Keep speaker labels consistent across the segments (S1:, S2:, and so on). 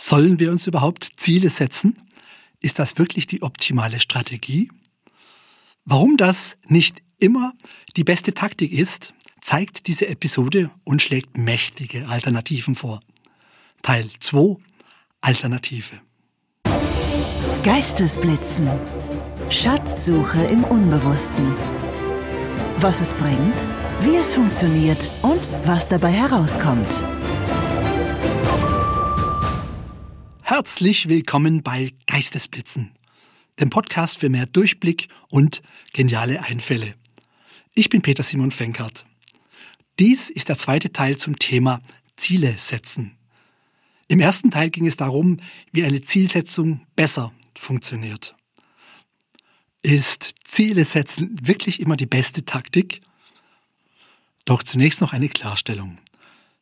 S1: Sollen wir uns überhaupt Ziele setzen? Ist das wirklich die optimale Strategie? Warum das nicht immer die beste Taktik ist, zeigt diese Episode und schlägt mächtige Alternativen vor. Teil 2 Alternative.
S2: Geistesblitzen. Schatzsuche im Unbewussten. Was es bringt, wie es funktioniert und was dabei herauskommt.
S1: Herzlich willkommen bei Geistesblitzen, dem Podcast für mehr Durchblick und geniale Einfälle. Ich bin Peter Simon Fenkert. Dies ist der zweite Teil zum Thema Ziele setzen. Im ersten Teil ging es darum, wie eine Zielsetzung besser funktioniert. Ist Ziele setzen wirklich immer die beste Taktik? Doch zunächst noch eine Klarstellung.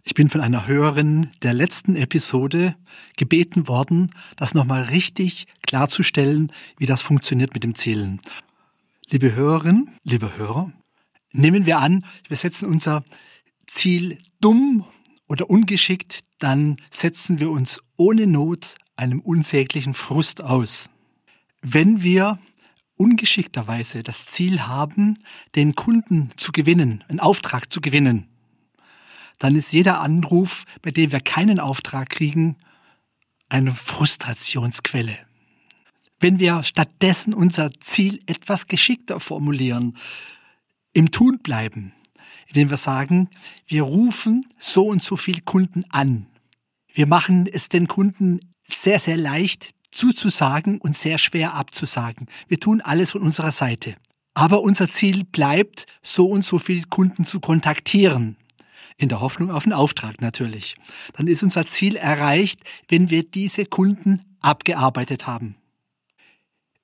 S1: Ich bin von einer Hörerin der letzten Episode gebeten worden, das nochmal richtig klarzustellen, wie das funktioniert mit dem Zählen. Liebe Hörerin, liebe Hörer, nehmen wir an, wir setzen unser Ziel dumm oder ungeschickt, dann setzen wir uns ohne Not einem unsäglichen Frust aus. Wenn wir ungeschickterweise das Ziel haben, den Kunden zu gewinnen, einen Auftrag zu gewinnen, dann ist jeder Anruf, bei dem wir keinen Auftrag kriegen, eine Frustrationsquelle. Wenn wir stattdessen unser Ziel etwas geschickter formulieren, im Tun bleiben, indem wir sagen, wir rufen so und so viel Kunden an. Wir machen es den Kunden sehr, sehr leicht zuzusagen und sehr schwer abzusagen. Wir tun alles von unserer Seite. Aber unser Ziel bleibt, so und so viel Kunden zu kontaktieren in der Hoffnung auf einen Auftrag natürlich. Dann ist unser Ziel erreicht, wenn wir diese Kunden abgearbeitet haben.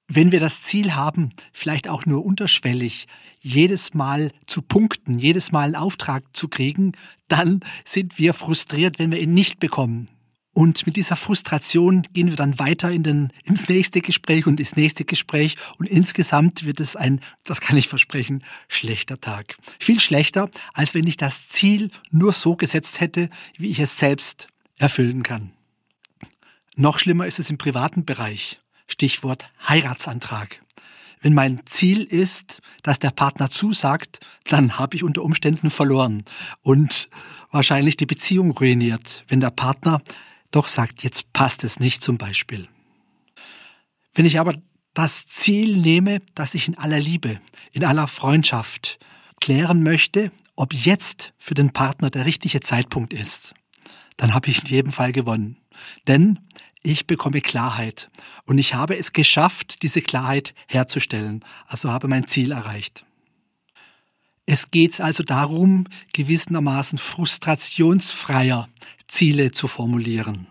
S1: Wenn wir das Ziel haben, vielleicht auch nur unterschwellig, jedes Mal zu punkten, jedes Mal einen Auftrag zu kriegen, dann sind wir frustriert, wenn wir ihn nicht bekommen. Und mit dieser Frustration gehen wir dann weiter in den, ins nächste Gespräch und ins nächste Gespräch. Und insgesamt wird es ein, das kann ich versprechen, schlechter Tag. Viel schlechter, als wenn ich das Ziel nur so gesetzt hätte, wie ich es selbst erfüllen kann. Noch schlimmer ist es im privaten Bereich. Stichwort Heiratsantrag. Wenn mein Ziel ist, dass der Partner zusagt, dann habe ich unter Umständen verloren und wahrscheinlich die Beziehung ruiniert, wenn der Partner doch sagt, jetzt passt es nicht zum Beispiel. Wenn ich aber das Ziel nehme, dass ich in aller Liebe, in aller Freundschaft klären möchte, ob jetzt für den Partner der richtige Zeitpunkt ist, dann habe ich in jedem Fall gewonnen. Denn ich bekomme Klarheit und ich habe es geschafft, diese Klarheit herzustellen, also habe mein Ziel erreicht. Es geht also darum, gewissermaßen frustrationsfreier Ziele zu formulieren.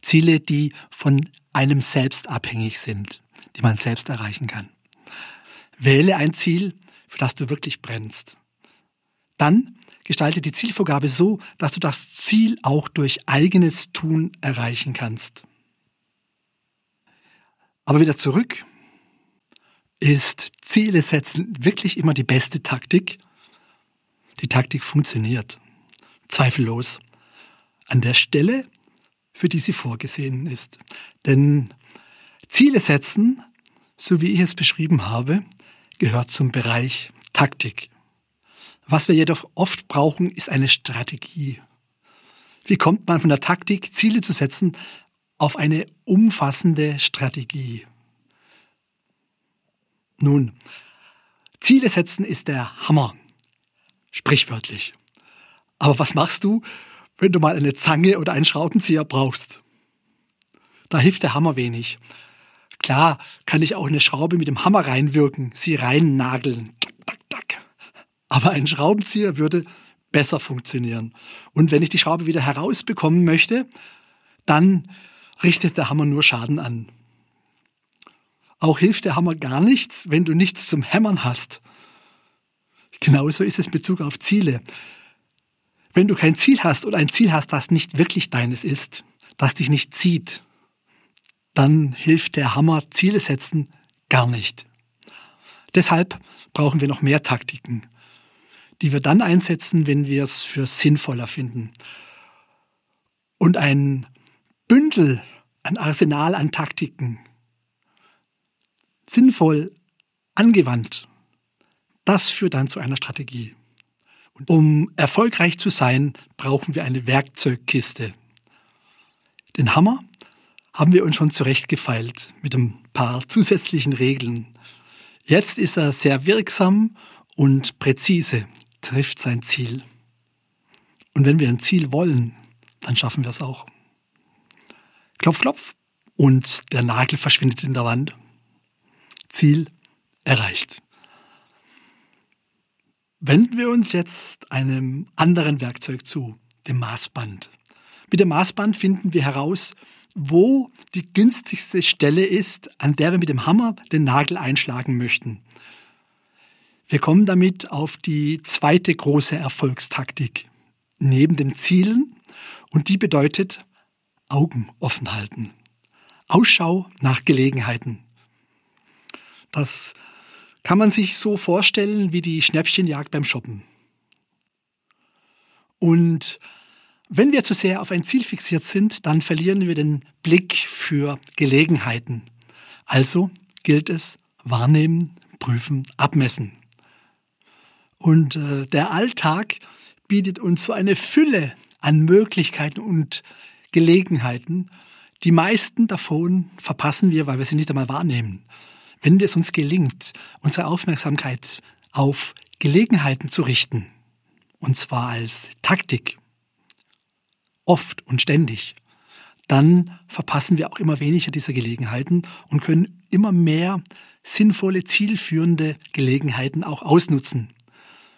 S1: Ziele, die von einem selbst abhängig sind, die man selbst erreichen kann. Wähle ein Ziel, für das du wirklich brennst. Dann gestalte die Zielvorgabe so, dass du das Ziel auch durch eigenes Tun erreichen kannst. Aber wieder zurück. Ist Ziele setzen wirklich immer die beste Taktik? Die Taktik funktioniert. Zweifellos an der Stelle, für die sie vorgesehen ist. Denn Ziele setzen, so wie ich es beschrieben habe, gehört zum Bereich Taktik. Was wir jedoch oft brauchen, ist eine Strategie. Wie kommt man von der Taktik, Ziele zu setzen, auf eine umfassende Strategie? Nun, Ziele setzen ist der Hammer, sprichwörtlich. Aber was machst du, wenn du mal eine Zange oder einen Schraubenzieher brauchst. Da hilft der Hammer wenig. Klar kann ich auch eine Schraube mit dem Hammer reinwirken, sie reinnageln. Aber ein Schraubenzieher würde besser funktionieren. Und wenn ich die Schraube wieder herausbekommen möchte, dann richtet der Hammer nur Schaden an. Auch hilft der Hammer gar nichts, wenn du nichts zum Hämmern hast. Genauso ist es in Bezug auf Ziele. Wenn du kein Ziel hast oder ein Ziel hast, das nicht wirklich deines ist, das dich nicht zieht, dann hilft der Hammer Ziele setzen gar nicht. Deshalb brauchen wir noch mehr Taktiken, die wir dann einsetzen, wenn wir es für sinnvoller finden. Und ein Bündel, ein Arsenal an Taktiken sinnvoll angewandt, das führt dann zu einer Strategie. Um erfolgreich zu sein, brauchen wir eine Werkzeugkiste. Den Hammer haben wir uns schon zurechtgefeilt mit ein paar zusätzlichen Regeln. Jetzt ist er sehr wirksam und präzise, trifft sein Ziel. Und wenn wir ein Ziel wollen, dann schaffen wir es auch. Klopf, klopf und der Nagel verschwindet in der Wand. Ziel erreicht. Wenden wir uns jetzt einem anderen Werkzeug zu, dem Maßband. Mit dem Maßband finden wir heraus, wo die günstigste Stelle ist, an der wir mit dem Hammer den Nagel einschlagen möchten. Wir kommen damit auf die zweite große Erfolgstaktik neben dem Zielen und die bedeutet Augen offen halten. Ausschau nach Gelegenheiten. Das kann man sich so vorstellen wie die Schnäppchenjagd beim Shoppen. Und wenn wir zu sehr auf ein Ziel fixiert sind, dann verlieren wir den Blick für Gelegenheiten. Also gilt es wahrnehmen, prüfen, abmessen. Und äh, der Alltag bietet uns so eine Fülle an Möglichkeiten und Gelegenheiten. Die meisten davon verpassen wir, weil wir sie nicht einmal wahrnehmen. Wenn es uns gelingt, unsere Aufmerksamkeit auf Gelegenheiten zu richten, und zwar als Taktik, oft und ständig, dann verpassen wir auch immer weniger dieser Gelegenheiten und können immer mehr sinnvolle, zielführende Gelegenheiten auch ausnutzen.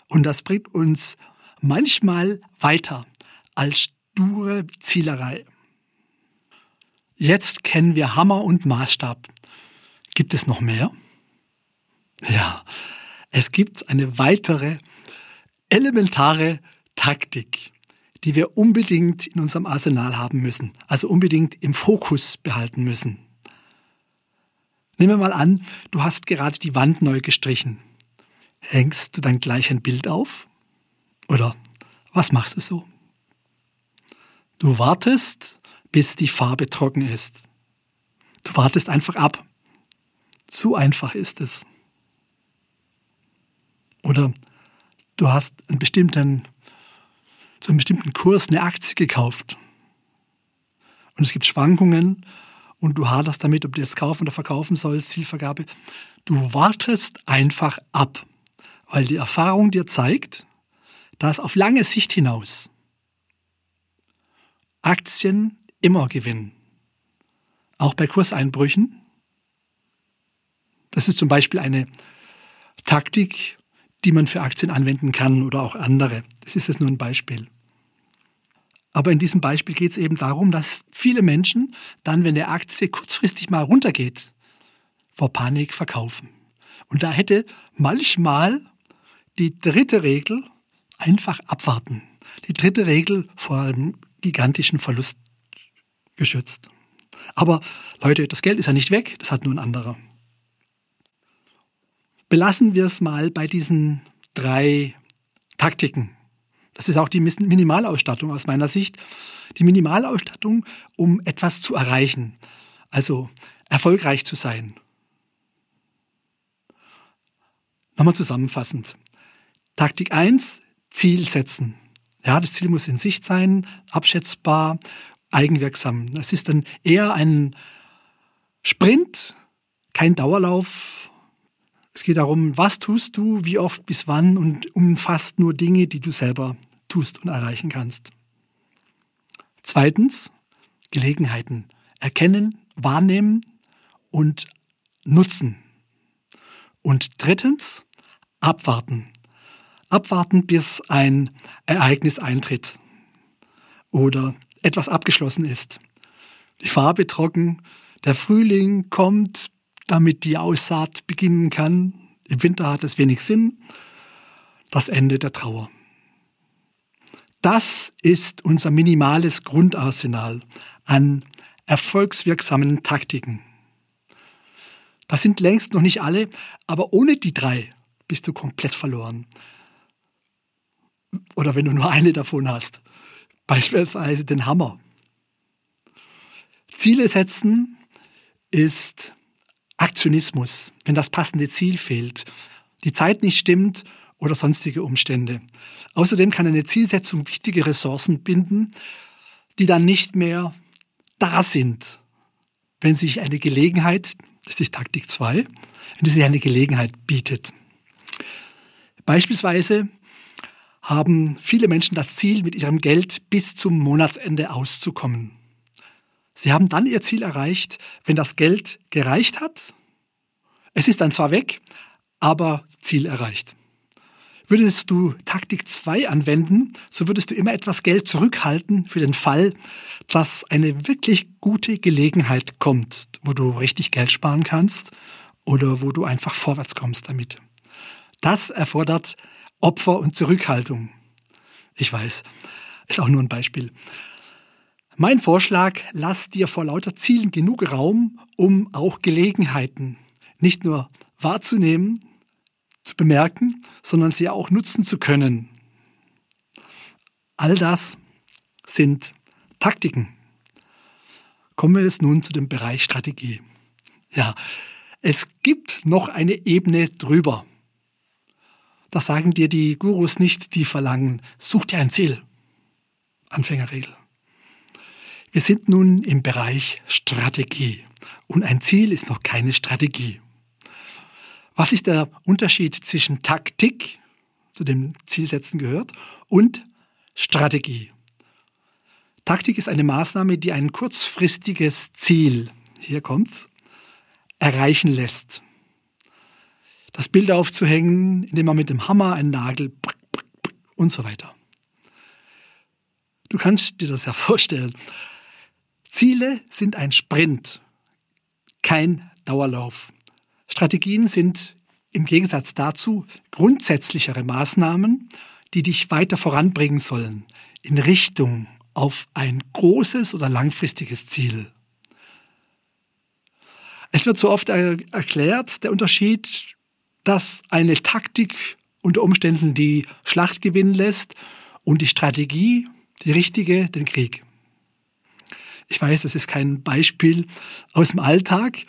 S1: Und das bringt uns manchmal weiter als sture Zielerei. Jetzt kennen wir Hammer und Maßstab. Gibt es noch mehr? Ja, es gibt eine weitere elementare Taktik, die wir unbedingt in unserem Arsenal haben müssen, also unbedingt im Fokus behalten müssen. Nehmen wir mal an, du hast gerade die Wand neu gestrichen. Hängst du dann gleich ein Bild auf? Oder was machst du so? Du wartest, bis die Farbe trocken ist. Du wartest einfach ab. So einfach ist es. Oder du hast einen bestimmten, zu einem bestimmten Kurs eine Aktie gekauft. Und es gibt Schwankungen und du haderst damit, ob du jetzt kaufen oder verkaufen sollst, Zielvergabe. Du wartest einfach ab, weil die Erfahrung dir zeigt, dass auf lange Sicht hinaus Aktien immer gewinnen. Auch bei Kurseinbrüchen das ist zum Beispiel eine Taktik, die man für Aktien anwenden kann oder auch andere. Das ist jetzt nur ein Beispiel. Aber in diesem Beispiel geht es eben darum, dass viele Menschen dann, wenn der Aktie kurzfristig mal runtergeht, vor Panik verkaufen. Und da hätte manchmal die dritte Regel einfach abwarten. Die dritte Regel vor einem gigantischen Verlust geschützt. Aber Leute, das Geld ist ja nicht weg, das hat nur ein anderer. Belassen wir es mal bei diesen drei Taktiken. Das ist auch die Minimalausstattung aus meiner Sicht. Die Minimalausstattung, um etwas zu erreichen, also erfolgreich zu sein. Nochmal zusammenfassend. Taktik 1, Ziel setzen. Ja, das Ziel muss in Sicht sein, abschätzbar, eigenwirksam. Das ist dann eher ein Sprint, kein Dauerlauf, es geht darum, was tust du, wie oft, bis wann und umfasst nur Dinge, die du selber tust und erreichen kannst. Zweitens, Gelegenheiten erkennen, wahrnehmen und nutzen. Und drittens, abwarten. Abwarten, bis ein Ereignis eintritt oder etwas abgeschlossen ist. Die Farbe trocken, der Frühling kommt, damit die Aussaat beginnen kann. Im Winter hat es wenig Sinn. Das Ende der Trauer. Das ist unser minimales Grundarsenal an erfolgswirksamen Taktiken. Das sind längst noch nicht alle, aber ohne die drei bist du komplett verloren. Oder wenn du nur eine davon hast, beispielsweise den Hammer. Ziele setzen ist Aktionismus, wenn das passende Ziel fehlt, die Zeit nicht stimmt oder sonstige Umstände. Außerdem kann eine Zielsetzung wichtige Ressourcen binden, die dann nicht mehr da sind, wenn sich eine Gelegenheit, das ist Taktik 2, wenn sich eine Gelegenheit bietet. Beispielsweise haben viele Menschen das Ziel, mit ihrem Geld bis zum Monatsende auszukommen. Sie haben dann ihr Ziel erreicht, wenn das Geld gereicht hat. Es ist dann zwar weg, aber Ziel erreicht. Würdest du Taktik 2 anwenden, so würdest du immer etwas Geld zurückhalten für den Fall, dass eine wirklich gute Gelegenheit kommt, wo du richtig Geld sparen kannst oder wo du einfach vorwärts kommst damit. Das erfordert Opfer und Zurückhaltung. Ich weiß, ist auch nur ein Beispiel. Mein Vorschlag, lass dir vor lauter Zielen genug Raum, um auch Gelegenheiten nicht nur wahrzunehmen, zu bemerken, sondern sie auch nutzen zu können. All das sind Taktiken. Kommen wir jetzt nun zu dem Bereich Strategie. Ja, es gibt noch eine Ebene drüber. Das sagen dir die Gurus nicht, die verlangen, such dir ein Ziel. Anfängerregel. Wir sind nun im Bereich Strategie und ein Ziel ist noch keine Strategie. Was ist der Unterschied zwischen Taktik, zu dem Zielsetzen gehört, und Strategie? Taktik ist eine Maßnahme, die ein kurzfristiges Ziel, hier kommt's, erreichen lässt das Bild aufzuhängen, indem man mit dem Hammer einen Nagel und so weiter. Du kannst dir das ja vorstellen. Ziele sind ein Sprint, kein Dauerlauf. Strategien sind im Gegensatz dazu grundsätzlichere Maßnahmen, die dich weiter voranbringen sollen, in Richtung auf ein großes oder langfristiges Ziel. Es wird so oft erklärt, der Unterschied dass eine Taktik unter Umständen die Schlacht gewinnen lässt und die Strategie, die richtige, den Krieg. Ich weiß, das ist kein Beispiel aus dem Alltag,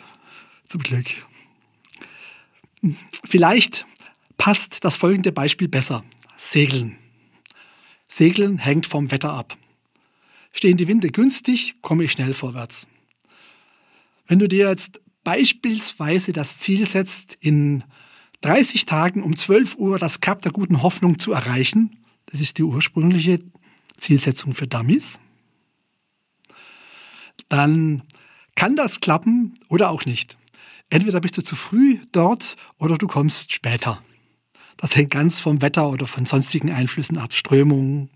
S1: zum Glück. Vielleicht passt das folgende Beispiel besser. Segeln. Segeln hängt vom Wetter ab. Stehen die Winde günstig, komme ich schnell vorwärts. Wenn du dir jetzt beispielsweise das Ziel setzt, in 30 Tagen um 12 Uhr das Kap der guten Hoffnung zu erreichen. Das ist die ursprüngliche Zielsetzung für Dummies. Dann kann das klappen oder auch nicht. Entweder bist du zu früh dort oder du kommst später. Das hängt ganz vom Wetter oder von sonstigen Einflüssen ab. Strömung,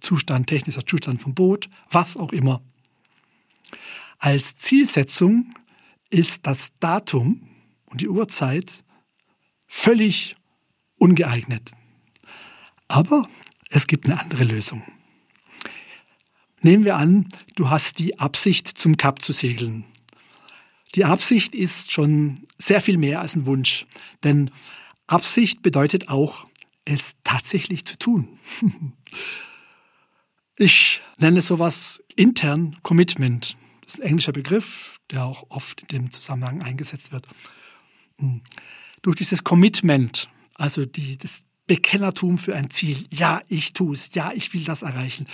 S1: Zustand, technischer Zustand vom Boot, was auch immer. Als Zielsetzung ist das Datum und die Uhrzeit völlig ungeeignet. Aber es gibt eine andere Lösung. Nehmen wir an, du hast die Absicht, zum Kap zu segeln. Die Absicht ist schon sehr viel mehr als ein Wunsch, denn Absicht bedeutet auch, es tatsächlich zu tun. Ich nenne sowas intern Commitment. Das ist ein englischer Begriff, der auch oft in dem Zusammenhang eingesetzt wird. Hm durch dieses Commitment, also die, das Bekennertum für ein Ziel, ja, ich tue es, ja, ich will das erreichen,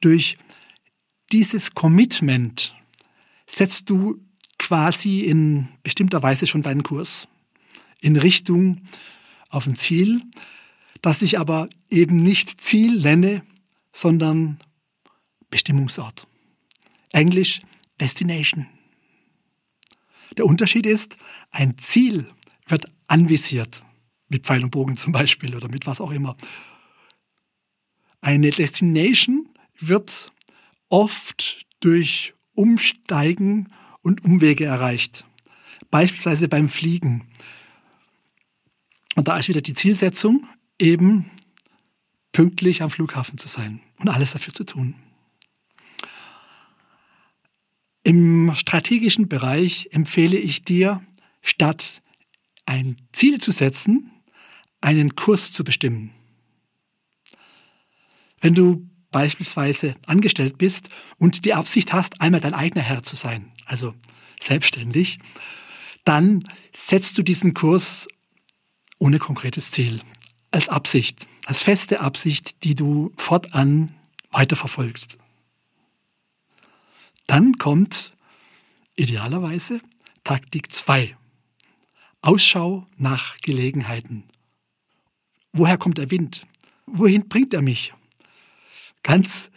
S1: durch dieses Commitment setzt du quasi in bestimmter Weise schon deinen Kurs in Richtung auf ein Ziel, das ich aber eben nicht Ziel nenne, sondern Bestimmungsort. Englisch Destination. Der Unterschied ist, ein Ziel wird anvisiert, mit Pfeil und Bogen zum Beispiel oder mit was auch immer. Eine Destination wird oft durch Umsteigen und Umwege erreicht. Beispielsweise beim Fliegen. Und da ist wieder die Zielsetzung, eben pünktlich am Flughafen zu sein und alles dafür zu tun. Im strategischen Bereich empfehle ich dir, statt ein Ziel zu setzen, einen Kurs zu bestimmen. Wenn du beispielsweise angestellt bist und die Absicht hast, einmal dein eigener Herr zu sein, also selbstständig, dann setzt du diesen Kurs ohne konkretes Ziel, als Absicht, als feste Absicht, die du fortan weiterverfolgst. Dann kommt idealerweise Taktik 2. Ausschau nach Gelegenheiten. Woher kommt der Wind? Wohin bringt er mich? Ganz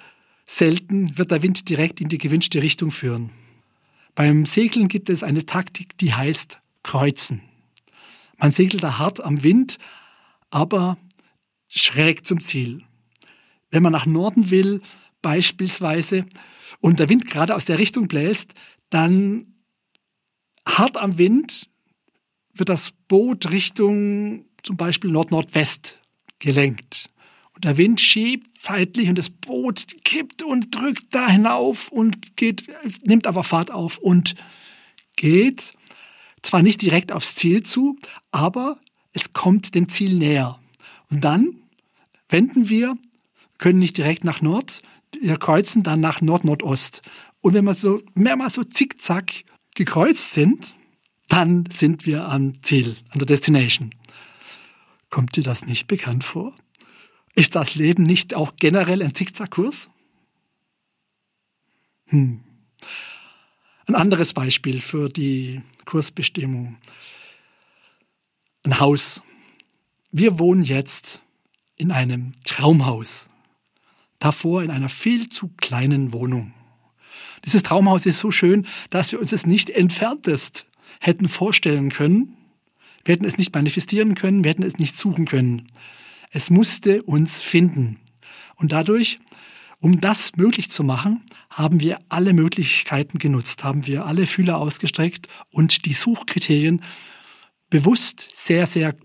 S1: selten wird der Wind direkt in die gewünschte Richtung führen. Beim Segeln gibt es eine Taktik, die heißt Kreuzen. Man segelt da hart am Wind, aber schräg zum Ziel. Wenn man nach Norden will, beispielsweise, und der Wind gerade aus der Richtung bläst, dann hart am Wind wird das Boot Richtung zum Beispiel Nord-Nordwest gelenkt. Und der Wind schiebt zeitlich und das Boot kippt und drückt da hinauf und geht, nimmt aber Fahrt auf und geht zwar nicht direkt aufs Ziel zu, aber es kommt dem Ziel näher. Und dann wenden wir, können nicht direkt nach Nord, wir kreuzen dann nach Nord-Nordost. Und wenn wir so mehrmals so zickzack gekreuzt sind, dann sind wir am Ziel, an der Destination. Kommt dir das nicht bekannt vor? Ist das Leben nicht auch generell ein Zickzackkurs? Hm. Ein anderes Beispiel für die Kursbestimmung. Ein Haus. Wir wohnen jetzt in einem Traumhaus. Davor in einer viel zu kleinen Wohnung. Dieses Traumhaus ist so schön, dass wir uns es nicht entferntest hätten vorstellen können. Wir hätten es nicht manifestieren können, wir hätten es nicht suchen können. Es musste uns finden. Und dadurch, um das möglich zu machen, haben wir alle Möglichkeiten genutzt, haben wir alle Fühler ausgestreckt und die Suchkriterien bewusst sehr, sehr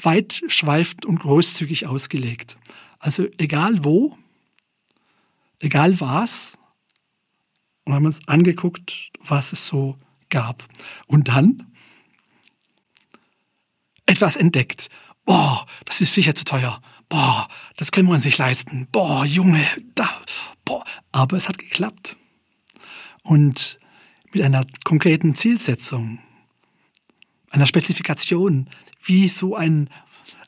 S1: weit schweifend und großzügig ausgelegt. Also egal wo, egal was, und haben uns angeguckt, was es so gab. Und dann etwas entdeckt boah, das ist sicher zu teuer, boah, das können wir uns nicht leisten, boah, Junge, da, boah. Aber es hat geklappt. Und mit einer konkreten Zielsetzung, einer Spezifikation, wie so ein,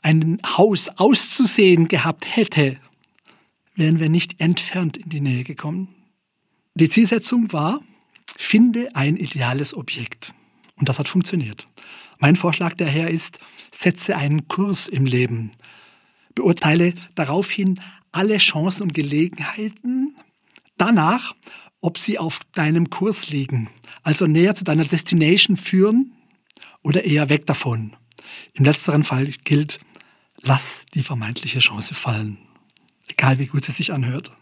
S1: ein Haus auszusehen gehabt hätte, wären wir nicht entfernt in die Nähe gekommen. Die Zielsetzung war, finde ein ideales Objekt. Und das hat funktioniert. Mein Vorschlag daher ist, setze einen Kurs im Leben. Beurteile daraufhin alle Chancen und Gelegenheiten danach, ob sie auf deinem Kurs liegen, also näher zu deiner Destination führen oder eher weg davon. Im letzteren Fall gilt, lass die vermeintliche Chance fallen, egal wie gut sie sich anhört.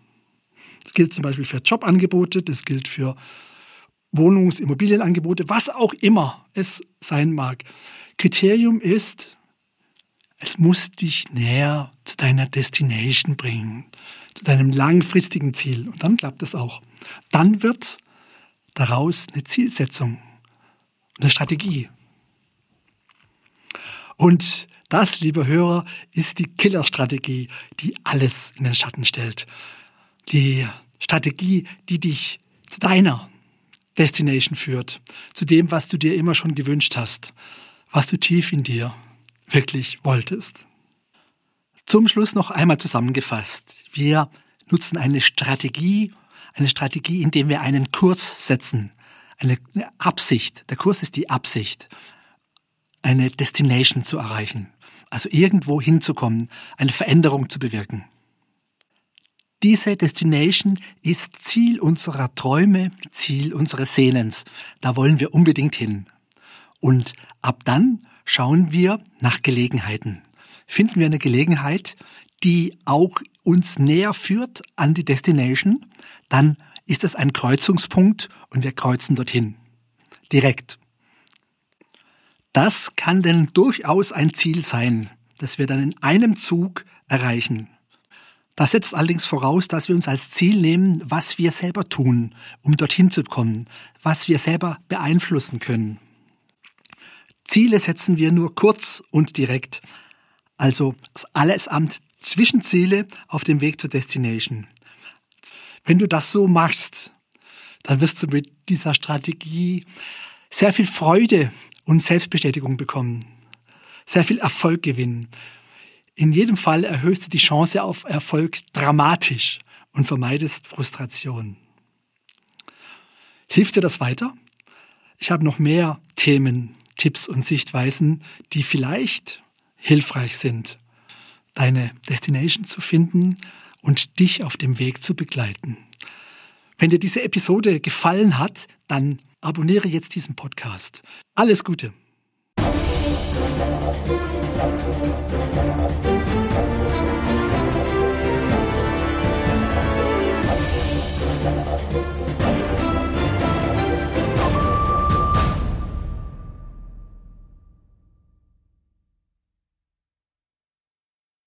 S1: Das gilt zum Beispiel für Jobangebote, das gilt für Wohnungs-, Immobilienangebote, was auch immer es sein mag. Kriterium ist, es muss dich näher zu deiner Destination bringen, zu deinem langfristigen Ziel. Und dann klappt es auch. Dann wird daraus eine Zielsetzung, eine Strategie. Und das, liebe Hörer, ist die Killerstrategie, die alles in den Schatten stellt. Die Strategie, die dich zu deiner Destination führt, zu dem, was du dir immer schon gewünscht hast, was du tief in dir wirklich wolltest. Zum Schluss noch einmal zusammengefasst. Wir nutzen eine Strategie, eine Strategie, indem wir einen Kurs setzen, eine Absicht. Der Kurs ist die Absicht, eine Destination zu erreichen, also irgendwo hinzukommen, eine Veränderung zu bewirken. Diese Destination ist Ziel unserer Träume, Ziel unseres Sehnens. Da wollen wir unbedingt hin. Und ab dann schauen wir nach Gelegenheiten. Finden wir eine Gelegenheit, die auch uns näher führt an die Destination, dann ist es ein Kreuzungspunkt und wir kreuzen dorthin. Direkt. Das kann denn durchaus ein Ziel sein, das wir dann in einem Zug erreichen. Das setzt allerdings voraus, dass wir uns als Ziel nehmen, was wir selber tun, um dorthin zu kommen, was wir selber beeinflussen können. Ziele setzen wir nur kurz und direkt, also alles Amt Zwischenziele auf dem Weg zur Destination. Wenn du das so machst, dann wirst du mit dieser Strategie sehr viel Freude und Selbstbestätigung bekommen, sehr viel Erfolg gewinnen. In jedem Fall erhöhst du die Chance auf Erfolg dramatisch und vermeidest Frustration. Hilft dir das weiter? Ich habe noch mehr Themen, Tipps und Sichtweisen, die vielleicht hilfreich sind, deine Destination zu finden und dich auf dem Weg zu begleiten. Wenn dir diese Episode gefallen hat, dann abonniere jetzt diesen Podcast. Alles Gute!